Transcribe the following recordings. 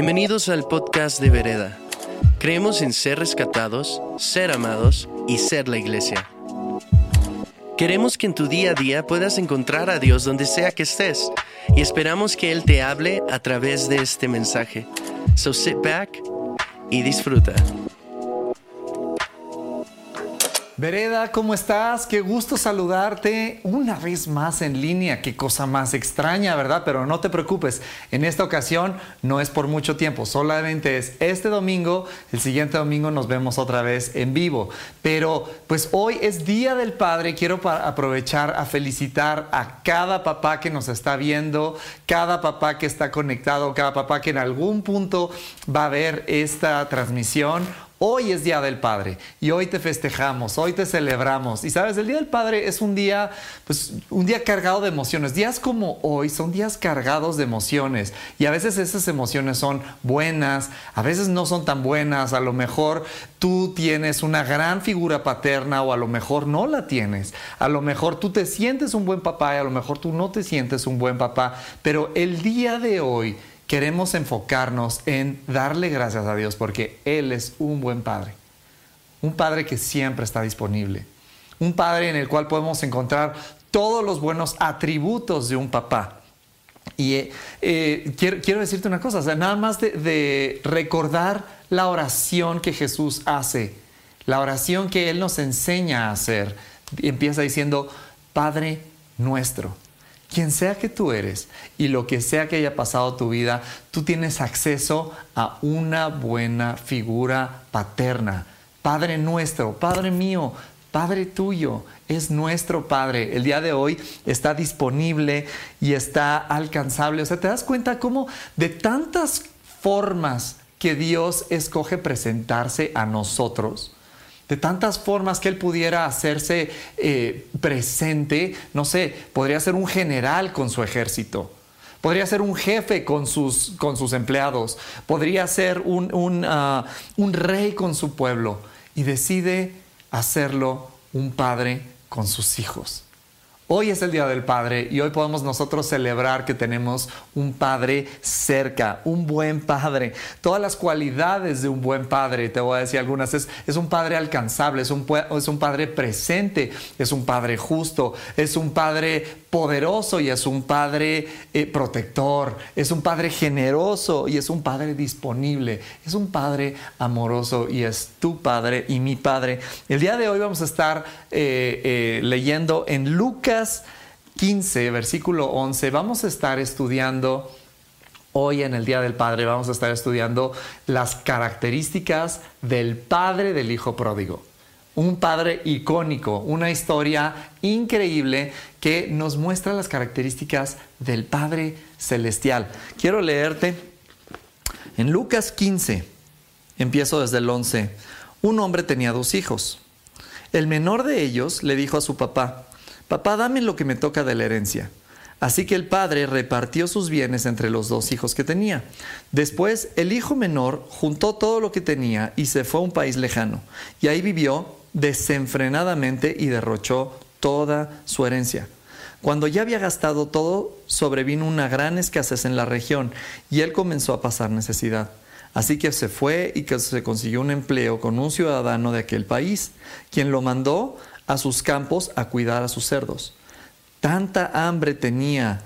Bienvenidos al podcast de Vereda. Creemos en ser rescatados, ser amados y ser la iglesia. Queremos que en tu día a día puedas encontrar a Dios donde sea que estés y esperamos que Él te hable a través de este mensaje. So sit back y disfruta. Vereda, ¿cómo estás? Qué gusto saludarte una vez más en línea. Qué cosa más extraña, ¿verdad? Pero no te preocupes, en esta ocasión no es por mucho tiempo, solamente es este domingo, el siguiente domingo nos vemos otra vez en vivo. Pero pues hoy es Día del Padre, quiero aprovechar a felicitar a cada papá que nos está viendo, cada papá que está conectado, cada papá que en algún punto va a ver esta transmisión Hoy es Día del Padre y hoy te festejamos, hoy te celebramos. Y sabes, el Día del Padre es un día, pues, un día cargado de emociones. Días como hoy son días cargados de emociones y a veces esas emociones son buenas, a veces no son tan buenas. A lo mejor tú tienes una gran figura paterna o a lo mejor no la tienes. A lo mejor tú te sientes un buen papá y a lo mejor tú no te sientes un buen papá. Pero el día de hoy queremos enfocarnos en darle gracias a Dios porque Él es un buen Padre. Un Padre que siempre está disponible. Un Padre en el cual podemos encontrar todos los buenos atributos de un papá. Y eh, eh, quiero, decirte una cosa, nada más de recordar la oración que Jesús hace, la oración que Él nos enseña a hacer, empieza diciendo, Padre nuestro quien sea que tú eres y lo que sea que haya pasado tu vida, tú tienes acceso a una buena figura paterna. Padre nuestro, Padre mío, Padre tuyo, es nuestro Padre. El día de hoy está disponible y está alcanzable. O sea, te das cuenta cómo de tantas formas que Dios escoge presentarse a nosotros, de tantas formas que él pudiera hacerse eh, presente. No sé, podría ser un general con su ejército. Podría ser un jefe con sus, con sus empleados. Podría ser un, un, ah, un rey con su pueblo. Y decide hacerlo un padre con sus hijos. Hoy es el Día del Padre y hoy podemos nosotros celebrar que tenemos un Padre cerca, un buen Padre. Todas las cualidades de un buen Padre, te voy a decir algunas, es, es un Padre alcanzable, es un, es un Padre presente, es un Padre justo, es un Padre poderoso y es un Padre eh, protector, es un Padre generoso y es un Padre disponible, es un Padre amoroso y es tu Padre y mi Padre. El día de hoy vamos a estar eh, eh, leyendo en Lucas 15, versículo 11, vamos a estar estudiando hoy en el Día del Padre, vamos a estar estudiando las características del Padre del Hijo Pródigo. Un padre icónico, una historia increíble que nos muestra las características del Padre Celestial. Quiero leerte en Lucas 15, empiezo desde el 11. Un hombre tenía dos hijos. El menor de ellos le dijo a su papá, Papá, dame lo que me toca de la herencia. Así que el padre repartió sus bienes entre los dos hijos que tenía. Después el hijo menor juntó todo lo que tenía y se fue a un país lejano. Y ahí vivió desenfrenadamente y derrochó toda su herencia. Cuando ya había gastado todo, sobrevino una gran escasez en la región y él comenzó a pasar necesidad. Así que se fue y que se consiguió un empleo con un ciudadano de aquel país, quien lo mandó a sus campos a cuidar a sus cerdos. Tanta hambre tenía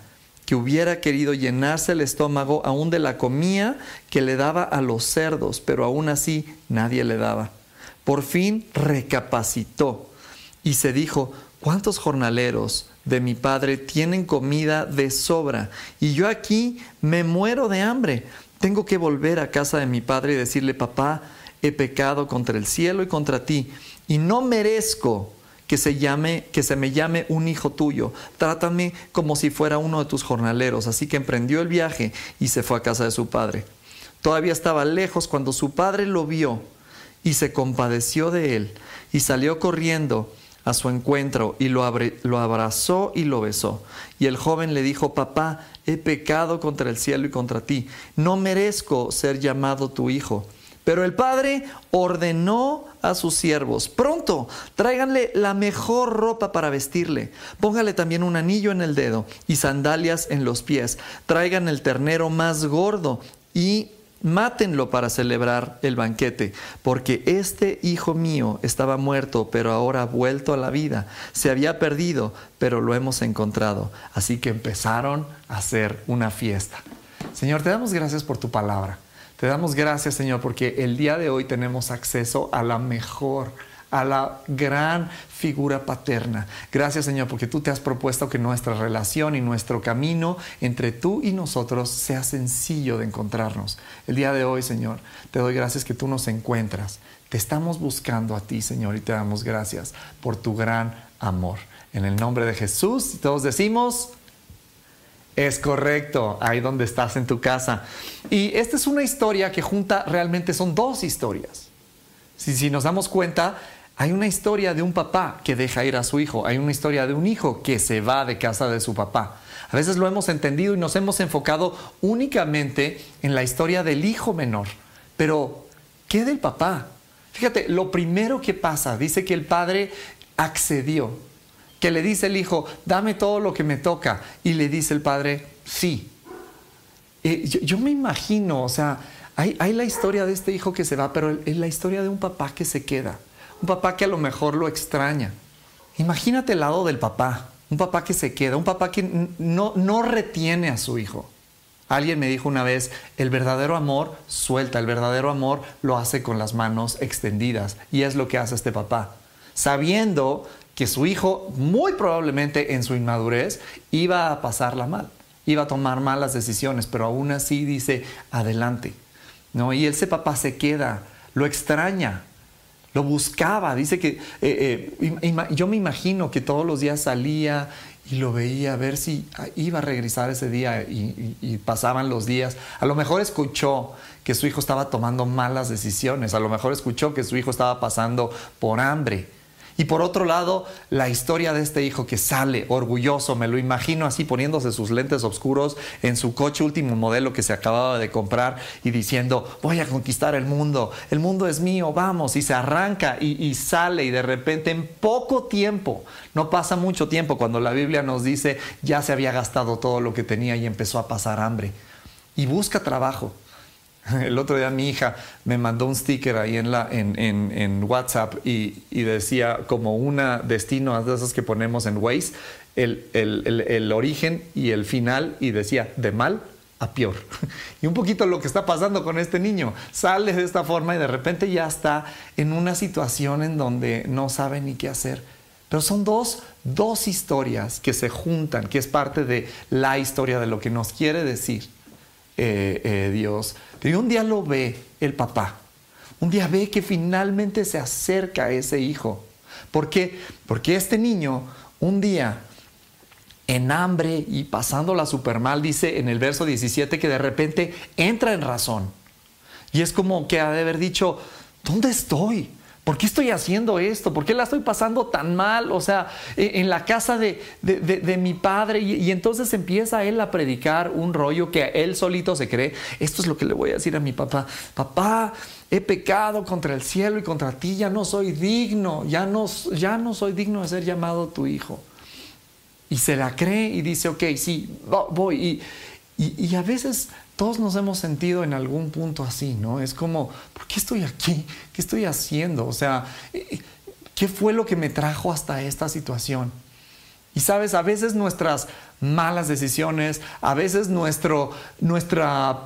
que hubiera querido llenarse el estómago aún de la comida que le daba a los cerdos, pero aún así nadie le daba. Por fin recapacitó y se dijo, ¿cuántos jornaleros de mi padre tienen comida de sobra? Y yo aquí me muero de hambre. Tengo que volver a casa de mi padre y decirle, papá, he pecado contra el cielo y contra ti, y no merezco que se llame, que se me llame un hijo tuyo. Trátame como si fuera uno de tus jornaleros. Así que emprendió el viaje y se fue a casa de su padre. Todavía estaba lejos cuando su padre lo vio y se compadeció de él y salió corriendo a su encuentro y lo, abrazó y lo besó. Y el joven le dijo, papá, he pecado contra el cielo y contra ti. No merezco ser llamado tu hijo. Pero el padre ordenó a sus siervos, pronto, tráiganle la mejor ropa para vestirle, póngale también un anillo en el dedo y sandalias en los pies, traigan el ternero más gordo y mátenlo para celebrar el banquete, porque este hijo mío estaba muerto, pero ahora ha vuelto a la vida. Se había perdido, pero lo hemos encontrado. Así que empezaron a hacer una fiesta. Señor, te damos gracias por tu palabra. Te damos gracias, Señor, porque el día de hoy tenemos acceso a la mejor a la gran figura paterna. Gracias Señor porque tú te has propuesto que nuestra relación y nuestro camino entre tú y nosotros sea sencillo de encontrarnos. El día de hoy Señor, te doy gracias que tú nos encuentras. Te estamos buscando a ti Señor y te damos gracias por tu gran amor. En el nombre de Jesús, todos decimos... Es correcto, ahí donde estás en tu casa. Y esta es una historia que junta, realmente son dos historias. Si, si nos damos cuenta, hay una historia de un papá que deja ir a su hijo, hay una historia de un hijo que se va de casa de su papá. A veces lo hemos entendido y nos hemos enfocado únicamente en la historia del hijo menor. Pero, ¿qué del papá? Fíjate, lo primero que pasa, dice que el padre accedió, que le dice el hijo, dame todo lo que me toca. Y le dice el padre, sí. Eh, yo, me imagino, o sea, hay, hay la historia de este hijo que se va, pero es la historia de un papá que se queda un papá que a lo mejor lo extraña. Imagínate el lado del papá, un papá que se queda, un papá que no, no retiene a su hijo. Alguien me dijo una vez, el verdadero amor suelta, el verdadero amor lo hace con las manos extendidas. Y es lo que hace este papá, sabiendo que su hijo muy probablemente en su inmadurez iba a pasarla mal, iba a tomar malas decisiones, pero aún así dice, adelante. ¿no? Y ese papá se queda, lo extraña, lo buscaba. Dice que eh, eh, yo me imagino que todos los días salía y lo veía a ver si iba a regresar ese día y, pasaban los días. A lo mejor escuchó que su hijo estaba tomando malas decisiones, a lo mejor escuchó que su hijo estaba pasando por hambre. Y por otro lado, la historia de este hijo que sale orgulloso, me lo imagino así poniéndose sus lentes oscuros en su coche último modelo que se acababa de comprar y diciendo, voy a conquistar el mundo, el mundo es mío, vamos, y se arranca y, sale y de repente en poco tiempo, no pasa mucho tiempo cuando la Biblia nos dice, ya se había gastado todo lo que tenía y empezó a pasar hambre. Y busca trabajo El otro día mi hija me mandó un sticker ahí en, WhatsApp y, decía como un destino de esos que ponemos en Waze, el, origen y el final y decía de mal a peor. Y un poquito lo que está pasando con este niño. Sale de esta forma y de repente ya está en una situación en donde no sabe ni qué hacer. Pero son dos, dos historias que se juntan, que es parte de la historia de lo que nos quiere decir eh, eh, Dios. Y un día lo ve el papá. Un día ve que finalmente se acerca a ese hijo. ¿Por qué? Porque este niño un día en hambre y pasándola súper mal, dice en el verso 17 que de repente entra en razón. Y es como que ha de haber dicho, ¿dónde estoy? ¿Por qué estoy haciendo esto? ¿Por qué la estoy pasando tan mal? O sea, e, en la casa de, mi padre. Y, entonces empieza él a predicar un rollo que él solito se cree. Esto es lo que le voy a decir a mi papá. Papá, he pecado contra el cielo y contra ti. Ya no soy digno. Ya no, ya no soy digno de ser llamado tu hijo. Y se la cree y dice, ok, sí, voy. Y a veces todos nos hemos sentido en algún punto así, ¿no? Es como, ¿por qué estoy aquí? ¿Qué estoy haciendo? O sea, ¿qué fue lo que me trajo hasta esta situación? Y sabes, a veces nuestras malas decisiones, a veces nuestro, nuestra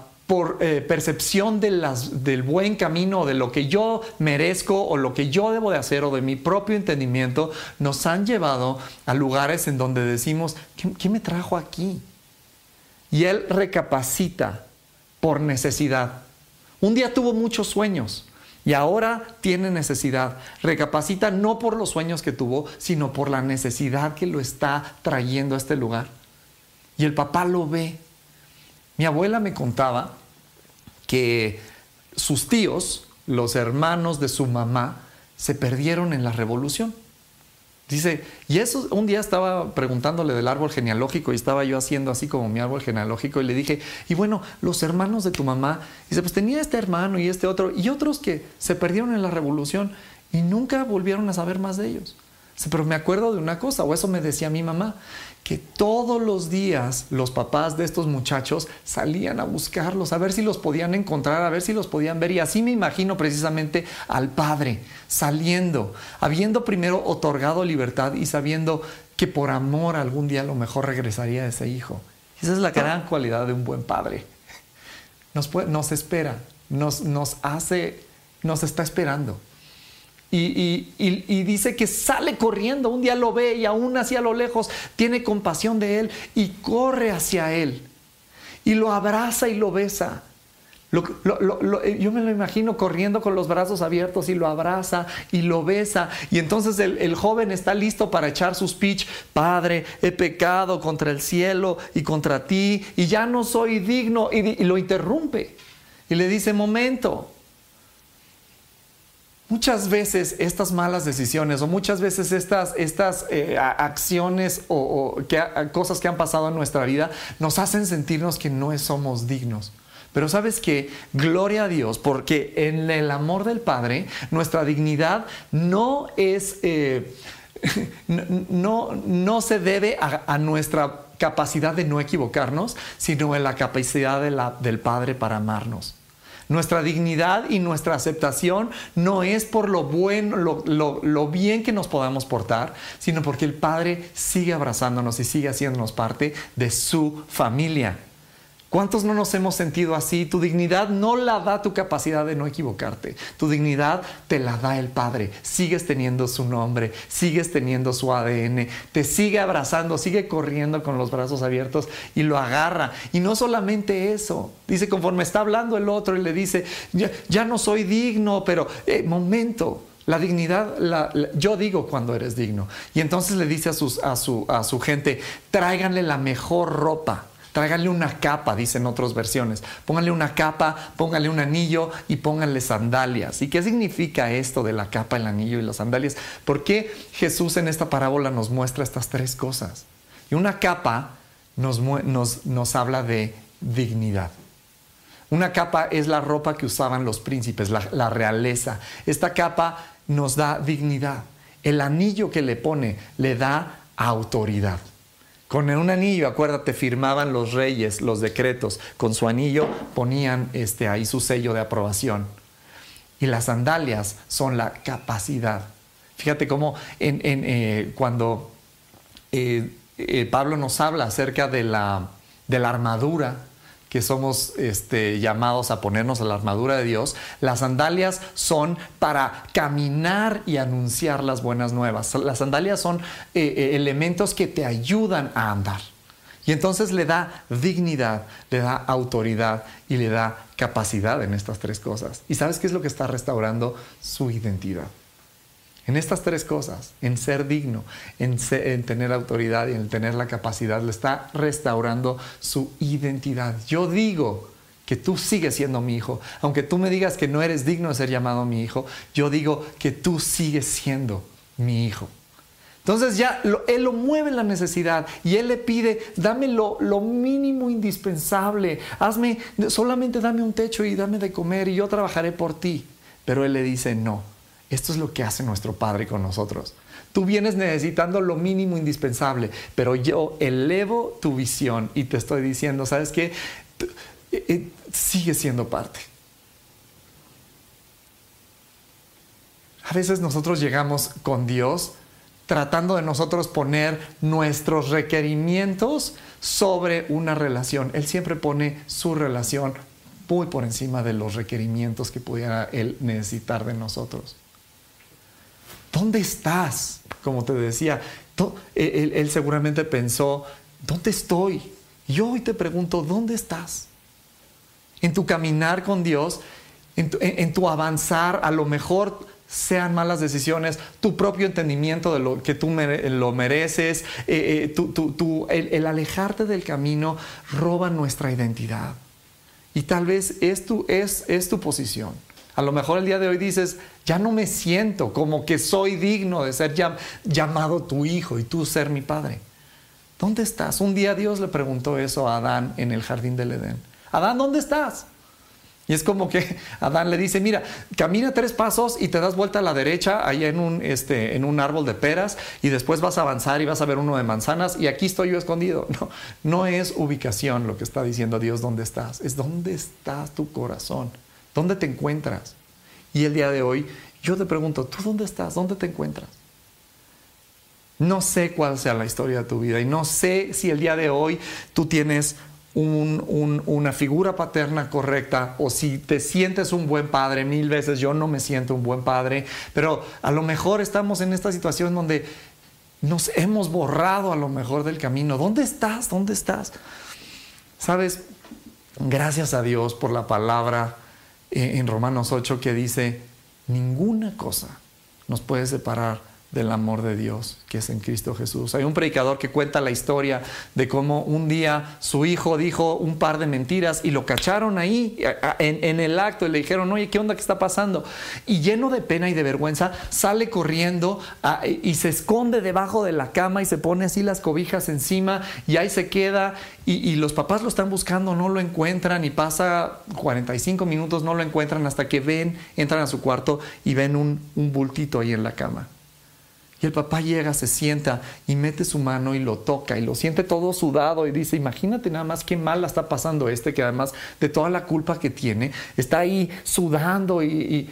eh, percepción de del buen camino, de lo que yo merezco o lo que yo debo de hacer o de mi propio entendimiento, nos han llevado a lugares en donde decimos, qué me trajo aquí? y él recapacita por necesidad. Un día tuvo muchos sueños y ahora tiene necesidad. Recapacita no por los sueños que tuvo, sino por la necesidad que lo está trayendo a este lugar. Y el papá lo ve. Mi abuela me contaba que sus tíos, los hermanos de su mamá, se perdieron en la revolución. Dice, y eso un día estaba preguntándole del árbol genealógico y estaba yo haciendo así como mi árbol genealógico y le dije, y bueno, los hermanos de tu mamá, dice, pues tenía este hermano y este otro y otros que se perdieron en la revolución y nunca volvieron a saber más de ellos. Pero me acuerdo de una cosa, o eso me decía mi mamá, que todos los días los papás de estos muchachos salían a buscarlos, a ver si los podían encontrar, a ver si los podían ver. Y así me imagino precisamente al padre saliendo, habiendo primero otorgado libertad y sabiendo que por amor algún día a lo mejor regresaría ese hijo. Esa es la gran cualidad de un buen padre. Nos, nos espera, nos, nos hace, nos está esperando. Y, dice que sale corriendo, un día lo ve y aún así a lo lejos tiene compasión de él y corre hacia él y lo abraza y lo besa. yo me lo imagino corriendo con los brazos abiertos y lo abraza y lo besa. Y entonces el, joven está listo para echar su speech. Padre, he pecado contra el cielo y contra ti y ya no soy digno. y lo interrumpe y le dice, momento, Muchas veces estas malas decisiones o muchas veces estas, estas eh, acciones o, cosas que han pasado en nuestra vida nos hacen sentirnos que no somos dignos. Pero sabes que, gloria a Dios, porque en el amor del Padre, nuestra dignidad no es, eh, no, no, se debe a, nuestra capacidad de no equivocarnos, sino en la capacidad del Padre para amarnos. Nuestra dignidad y nuestra aceptación no es por lo bueno, lo, bien que nos podamos portar, sino porque el Padre sigue abrazándonos y sigue haciéndonos parte de su familia. ¿Cuántos no nos hemos sentido así? Tu dignidad no la da tu capacidad de no equivocarte. Tu dignidad te la da el Padre. Sigues teniendo su nombre, sigues teniendo su ADN, te sigue abrazando, sigue corriendo con los brazos abiertos y lo agarra. Y no solamente eso, dice conforme está hablando el otro y le dice, ya, no soy digno, pero eh, momento, la dignidad, yo digo cuando eres digno. Y entonces le dice a, a, su, a su gente, tráiganle la mejor ropa Tráiganle una capa, dicen otras versiones. Pónganle una capa, pónganle un anillo y pónganle sandalias. ¿Y qué significa esto de la capa, el anillo y las sandalias? ¿Por qué Jesús en esta parábola nos muestra estas tres cosas? Y una capa nos, habla de dignidad. Una capa es la ropa que usaban los príncipes, la realeza. Esta capa nos da dignidad. El anillo que le pone le da autoridad. Con un anillo, acuérdate, firmaban los reyes los decretos. Con su anillo ponían este, ahí su sello de aprobación. Y las sandalias son la capacidad. Fíjate cómo en, eh, cuando eh, eh, Pablo nos habla acerca de la, de la armadura, que somos este, llamados a ponernos a la armadura de Dios, las sandalias son para caminar y anunciar las buenas nuevas. Las sandalias son eh, eh, elementos que te ayudan a andar. Y entonces le da dignidad, le da autoridad y le da capacidad en estas tres cosas. ¿Y sabes qué es lo que está restaurando? Su identidad. En estas tres cosas, en ser digno, en, tener autoridad y en tener la capacidad, le está restaurando su identidad. Yo digo que tú sigues siendo mi hijo. Aunque tú me digas que no eres digno de ser llamado mi hijo, yo digo que tú sigues siendo mi hijo. Entonces ya él lo mueve la necesidad y él le pide, dame lo, lo, mínimo indispensable, hazme, solamente dame un techo y dame de comer y yo trabajaré por ti. Pero él le dice, no, esto es lo que hace nuestro Padre con nosotros. Tú vienes necesitando lo mínimo indispensable, pero yo elevo tu visión y te estoy diciendo, ¿sabes qué? Eh, eh, sigue siendo parte. A veces nosotros llegamos con Dios tratando de nosotros poner nuestros requerimientos sobre una relación. Él siempre pone su relación muy por encima de los requerimientos que pudiera Él necesitar de nosotros. ¿Dónde estás? Como te decía, él, seguramente pensó, ¿dónde estoy? Yo hoy te pregunto, ¿dónde estás? En tu caminar con Dios, en tu, avanzar, a lo mejor sean malas decisiones, tu propio entendimiento de lo que tú lo mereces, eh, eh, el, alejarte del camino roba nuestra identidad. Y tal vez es es tu posición. A lo mejor el día de hoy dices, ya no me siento como que soy digno de ser llamado tu hijo y tú ser mi padre. ¿Dónde estás? Un día Dios le preguntó eso a Adán en el jardín del Edén. Adán, ¿dónde estás? Y es como que Adán le dice, mira, camina tres pasos y te das vuelta a la derecha, ahí en un, este, en un árbol de peras, y después vas a avanzar y vas a ver uno de manzanas, y aquí estoy yo escondido. No, no es ubicación lo que está diciendo Dios, ¿dónde estás? Es dónde está tu corazón, dónde te encuentras. Y el día de hoy yo te pregunto, ¿tú dónde estás? ¿Dónde te encuentras? No sé cuál sea la historia de tu vida y no sé si el día de hoy tú tienes una figura paterna correcta o si te sientes un buen padre, mil veces yo no me siento un buen padre, pero a lo mejor estamos en esta situación donde nos hemos borrado a lo mejor del camino. ¿Dónde estás? ¿Dónde estás? Sabes, gracias a Dios por la palabra en Romanos 8 que dice, ninguna cosa nos puede separar del amor de Dios que es en Cristo Jesús. Hay un predicador que cuenta la historia de cómo un día su hijo dijo un par de mentiras y lo cacharon ahí en, el acto y le dijeron, oye, ¿qué onda que está pasando? Y lleno de pena y de vergüenza, sale corriendo y se esconde debajo de la cama y se pone así las cobijas encima y ahí se queda y, los papás lo están buscando, no lo encuentran y pasa 45 minutos, no lo encuentran hasta que ven, entran a su cuarto y ven un bultito ahí en la cama. Y el papá llega, se sienta y mete su mano y lo toca y lo siente todo sudado y dice, imagínate nada más qué mal la está pasando este, que además de toda la culpa que tiene, está ahí sudando y,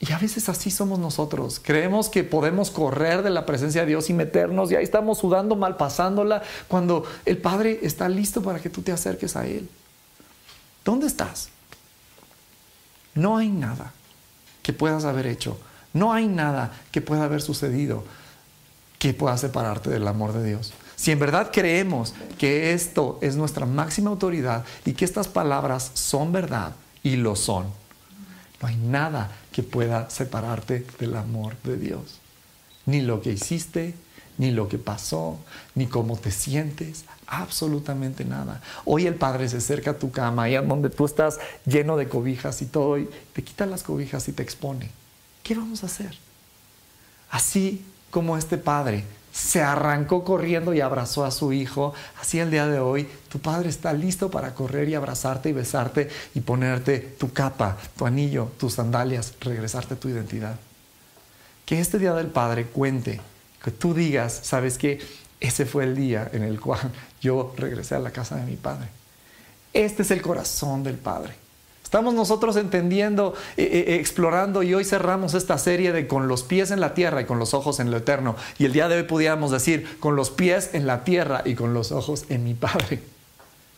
y, a veces así somos nosotros. Creemos que podemos correr de la presencia de Dios y meternos y ahí estamos sudando mal pasándola cuando el Padre está listo para que tú te acerques a Él. ¿Dónde estás? No hay nada que puedas haber hecho no hay nada que pueda haber sucedido que pueda separarte del amor de Dios. Si en verdad creemos que esto es nuestra máxima autoridad y que estas palabras son verdad y lo son, no hay nada que pueda separarte del amor de Dios. Ni lo que hiciste, ni lo que pasó, ni cómo te sientes, absolutamente nada. Hoy el Padre se acerca a tu cama, ahí donde tú estás lleno de cobijas y todo, y te quita las cobijas y te expone. ¿Qué vamos a hacer? Así como este padre se arrancó corriendo y abrazó a su hijo, así el día de hoy tu padre está listo para correr y abrazarte y besarte y ponerte tu capa, tu anillo, tus sandalias, regresarte tu identidad. Que este día del padre cuente, que tú digas, sabes que ese fue el día en el cual yo regresé a la casa de mi padre. Este es el corazón del padre. Estamos nosotros entendiendo, eh, eh, eh, explorando y hoy cerramos esta serie de con los pies en la tierra y con los ojos en lo eterno. Y el día de hoy pudiéramos decir con los pies en la tierra y con los ojos en mi Padre.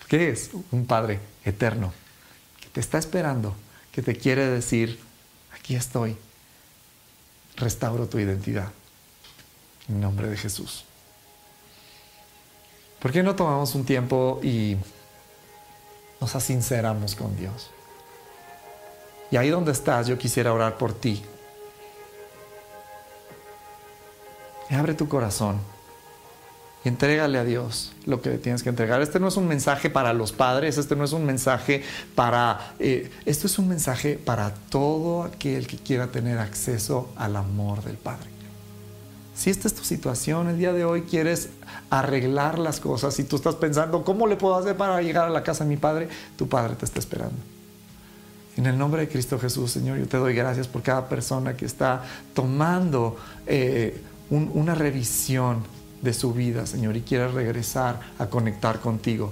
¿Qué es? Un Padre eterno que te está esperando, que te quiere decir, aquí estoy, restauro tu identidad. En nombre de Jesús. ¿Por qué no tomamos un tiempo y nos asinceramos con Dios? Y ahí donde estás, yo quisiera orar por ti. Abre tu corazón y entrégale a Dios lo que tienes que entregar. Este no es un mensaje para los padres, este no es un mensaje para... Eh, esto es un mensaje para todo aquel que quiera tener acceso al amor del Padre. Si esta es tu situación, el día de hoy quieres arreglar las cosas y tú estás pensando, ¿cómo le puedo hacer para llegar a la casa de mi Padre? Tu Padre te está esperando. En el nombre de Cristo Jesús, Señor, yo te doy gracias por cada persona que está tomando eh, una revisión de su vida, Señor, y quiere regresar a conectar contigo.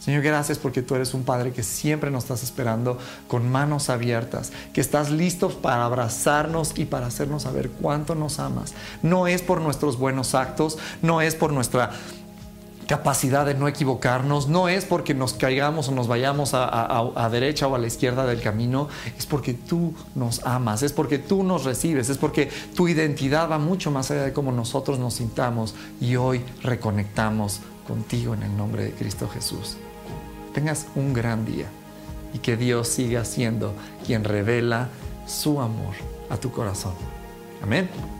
Señor, gracias porque tú eres un Padre que siempre nos estás esperando con manos abiertas, que estás listo para abrazarnos y para hacernos saber cuánto nos amas. No es por nuestros buenos actos, no es por nuestra capacidad de no equivocarnos, no es porque nos caigamos o nos vayamos a, derecha o a la izquierda del camino, es porque tú nos amas, es porque tú nos recibes, es porque tu identidad va mucho más allá de cómo nosotros nos sintamos y hoy reconectamos contigo en el nombre de Cristo Jesús. Tengas un gran día y que Dios siga siendo quien revela su amor a tu corazón. Amén.